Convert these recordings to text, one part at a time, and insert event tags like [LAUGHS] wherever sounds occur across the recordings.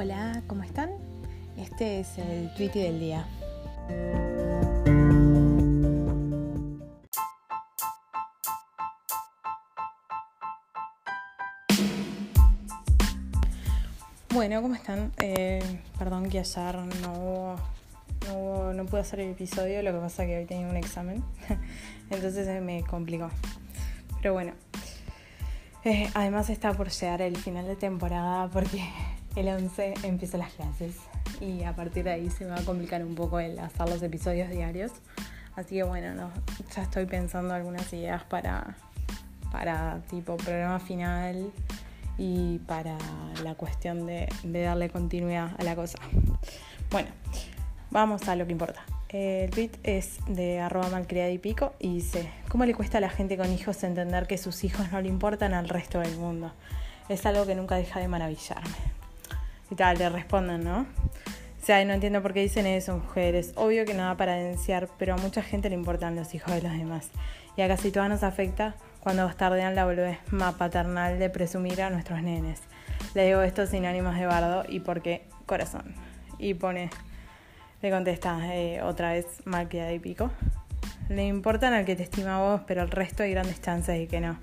Hola, ¿cómo están? Este es el tweet del día. Bueno, ¿cómo están? Eh, perdón que ayer no, no, no pude hacer el episodio, lo que pasa es que hoy tenía un examen, [LAUGHS] entonces me complicó. Pero bueno, eh, además está por llegar el final de temporada porque el 11 empieza las clases y a partir de ahí se me va a complicar un poco el hacer los episodios diarios. Así que bueno, no, ya estoy pensando algunas ideas para, para tipo programa final y para la cuestión de, de darle continuidad a la cosa. Bueno, vamos a lo que importa. El tweet es de arroba malcriada y pico y dice, ¿cómo le cuesta a la gente con hijos entender que sus hijos no le importan al resto del mundo? Es algo que nunca deja de maravillarme. Y tal, le responden, ¿no? O sea, no entiendo por qué dicen eso, mujeres. Obvio que no da para denunciar, pero a mucha gente le importan los hijos de los demás. Y a casi todas nos afecta cuando bastardean la más paternal de presumir a nuestros nenes. Le digo esto sin ánimos de bardo y porque corazón. Y pone le contesta eh, otra vez mal y pico. Le importan al que te estima a vos, pero al resto hay grandes chances de que no.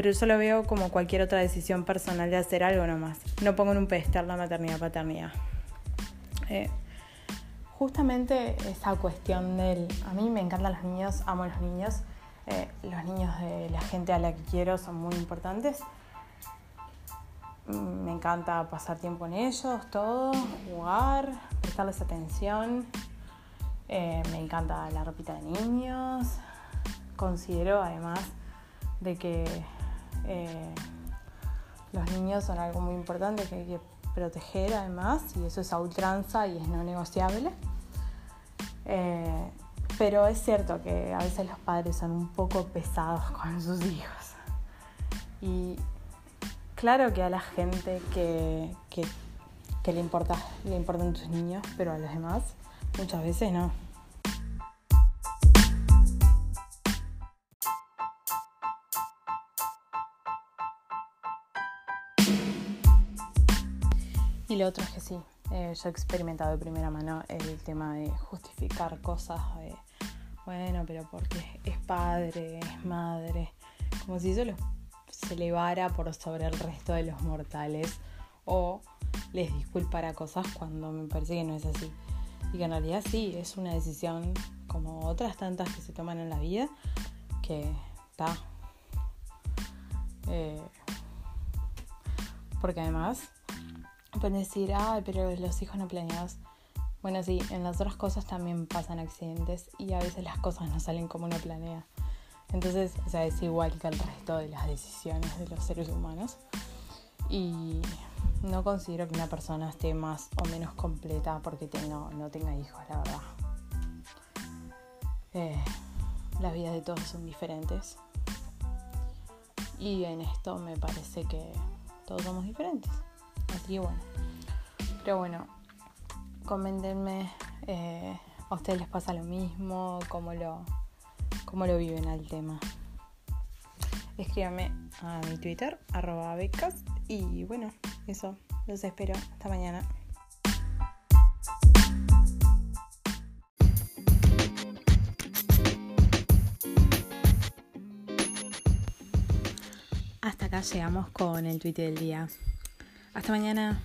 Pero yo lo veo como cualquier otra decisión personal de hacer algo nomás. No pongo en un pedestal la maternidad-paternidad. Eh, justamente esa cuestión del... A mí me encantan los niños, amo a los niños. Eh, los niños de la gente a la que quiero son muy importantes. Mm, me encanta pasar tiempo en ellos, todo, jugar, prestarles atención. Eh, me encanta la ropita de niños. Considero además de que eh, los niños son algo muy importante que hay que proteger además y eso es a ultranza y es no negociable. Eh, pero es cierto que a veces los padres son un poco pesados [LAUGHS] con sus hijos. Y claro que a la gente que, le, importa, le importan tus niños, pero a los demás muchas veces no. Y lo otro es que sí, eh, yo he experimentado de primera mano el tema de justificar cosas de, bueno, pero porque es padre, es madre, como si yo se elevara por sobre el resto de los mortales o les disculpara cosas cuando me parece que no es así. Y que en realidad sí, es una decisión como otras tantas que se toman en la vida, que está. Eh, porque además pueden decir, ay, pero los hijos no planeados. Bueno, sí, en las otras cosas también pasan accidentes y a veces las cosas no salen como uno planea. Entonces, o sea, es igual que el resto de las decisiones de los seres humanos. Y no considero que una persona esté más o menos completa porque no, no tenga hijos, la verdad. Eh, las vidas de todos son diferentes. Y en esto me parece que todos somos diferentes. Así bueno. Pero bueno, coméntenme, eh, a ustedes les pasa lo mismo, cómo lo, cómo lo viven al tema. Escríbame a mi Twitter, arroba becas. Y bueno, eso. Los espero. Hasta mañana. Hasta acá llegamos con el tweet del día. Hasta mañana.